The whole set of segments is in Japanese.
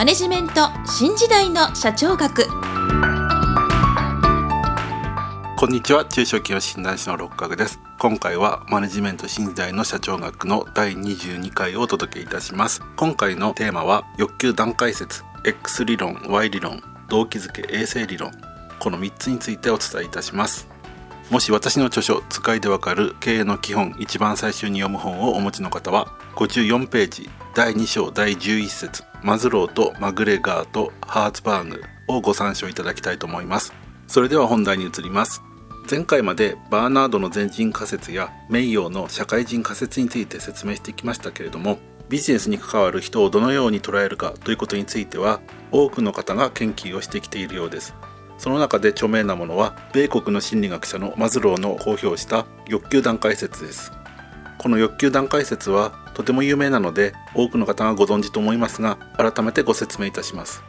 マネジメント新時代の社長学。こんにちは。中小企業診断士の六角です。今回はマネジメント新時代の社長学の第22回をお届けいたします。今回のテーマは欲求段階説 X 理論 Y 理論動機づけ衛生理論。この3つについてお伝えいたします。もし私の著書「使いでわかる経営の基本」一番最初に読む本をお持ちの方は54ページ第2章第11節。マズローとマグレガーとハーツバーグをご参照いただきたいと思います。それでは本題に移ります。前回までバーナードの全人仮説や名誉の社会人仮説について説明してきましたけれどもビジネスに関わる人をどのように捉えるかということについては多くの方が研究をしてきているようです。その中で著名なものは米国の心理学者のマズローの公表した欲求段階説です。この欲求段階説はとても有名なので多くの方がご存知と思いますが改めてご説明いたします。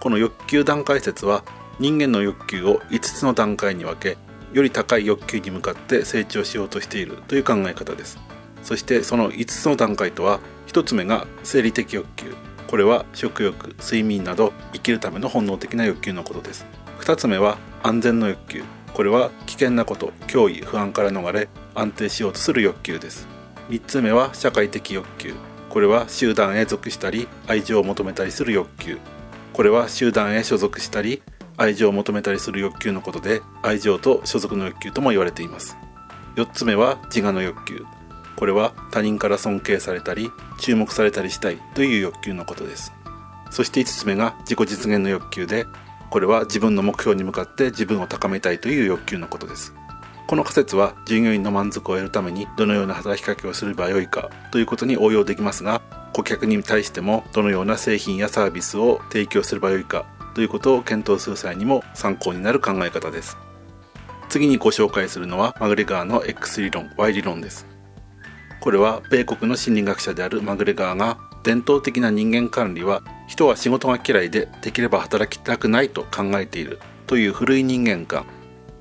この欲求段階説は人間の欲求を5つの段階に分けより高い欲求に向かって成長しようとしているという考え方です。そしてその5つの段階とは1つ目が生理的欲求。これは食欲睡眠など生きるための本能的な欲求のことです。2つ目は安全の欲求。これは危険なこと脅威不安から逃れ安定しようとする欲求です。3つ目は社会的欲求。これは集団へ属したり愛情を求めたりする欲求。これは集団へ所属したり愛情を求めたりする欲求のことで愛情と所属の欲求とも言われています。4つ目は自我の欲求。これは他人から尊敬されたり注目されたりしたいという欲求のことです。そして5つ目が自己実現の欲求でこれは自分の目標に向かって自分を高めたいという欲求のことです。この仮説は従業員の満足を得るためにどのような働きかけをすればよいかということに応用できますが顧客に対してもどのような製品やサービスを提供すればよいか？ということを検討する際にも参考になる考え方です。次にご紹介するのはマグレガーの X 理論 Y 理論。ですこれは米国の心理学者であるマグレガーが伝統的な人間管理は人は仕事が嫌いでできれば働きたくないと考えているという古い人間観。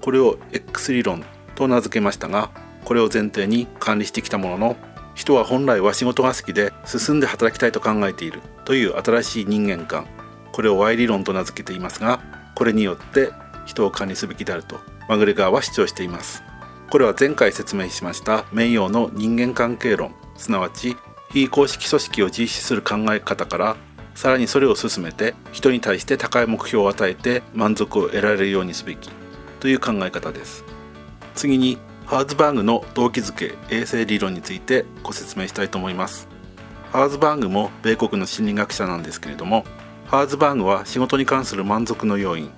これを X 理論と名付けましたがこれを前提に管理してきたものの人は本来は仕事が好きで進んで働きたいと考えているという新しい人間観これを Y 理論と名付けていますがこれによって人を管理すべきであるとマグレガーは主張しています。これは前回説明しました名誉の人間関係論すなわち非公式組織を実施する考え方からさらにそれを進めて人に対して高い目標を与えて満足を得られるようにすべきという考え方です。次にハーズバーグの動機づけ衛生理論についてご説明したいと思います。ハーズバーグも米国の心理学者なんですけれどもハーズバーグは仕事に関する満足の要因。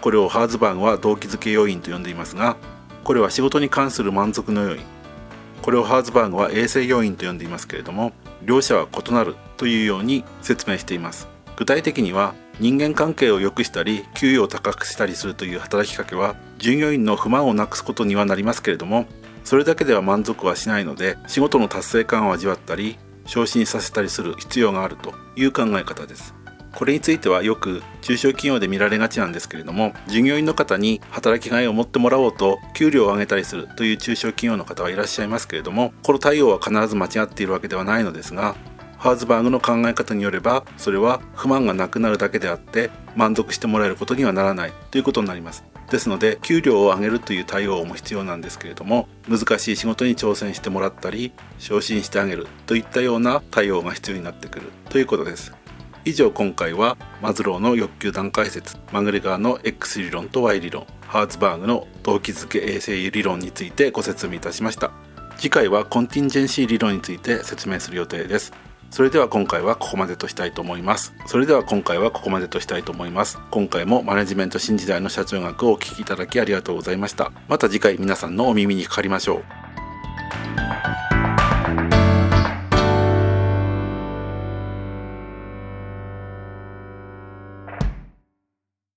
これをハーズバーグは動機づけ要因と呼んでいますがこれは仕事に関する満足の要因。これをハーズバーグは衛生要因と呼んでいますけれども両者は異なるというように説明しています。具体的には人間関係を良くしたり給与を高くしたりするという働きかけは従業員の不満をなくすことにはなりますけれどもそれだけでは満足はしないので仕事の達成感を味わったり昇進させたりする必要があるという考え方です。これについてはよく中小企業で見られがちなんですけれども従業員の方に働きがいを持ってもらおうと給料を上げたりするという中小企業の方はいらっしゃいますけれどもこの対応は必ず間違っているわけではないのですがハーズバーグの考え方によればそれは不満がなくなるだけであって満足してもらえることにはならないということになります。ですので給料を上げるという対応も必要なんですけれども難しい仕事に挑戦してもらったり昇進してあげるといったような対応が必要になってくるということです。以上今回はマズローの欲求段階説マグレガーの X 理論と Y 理論ハーツバーグの動機づけ衛生理論についてご説明いたしました。次回はコンティンジェンシー理論について説明する予定です。それでは今回はここまでとしたいと思います。それでは今回はここまでとしたいと思います。今回もマネジメント新時代の社長学をお聞きいただきありがとうございました。また次回皆さんのお耳にかかりましょう。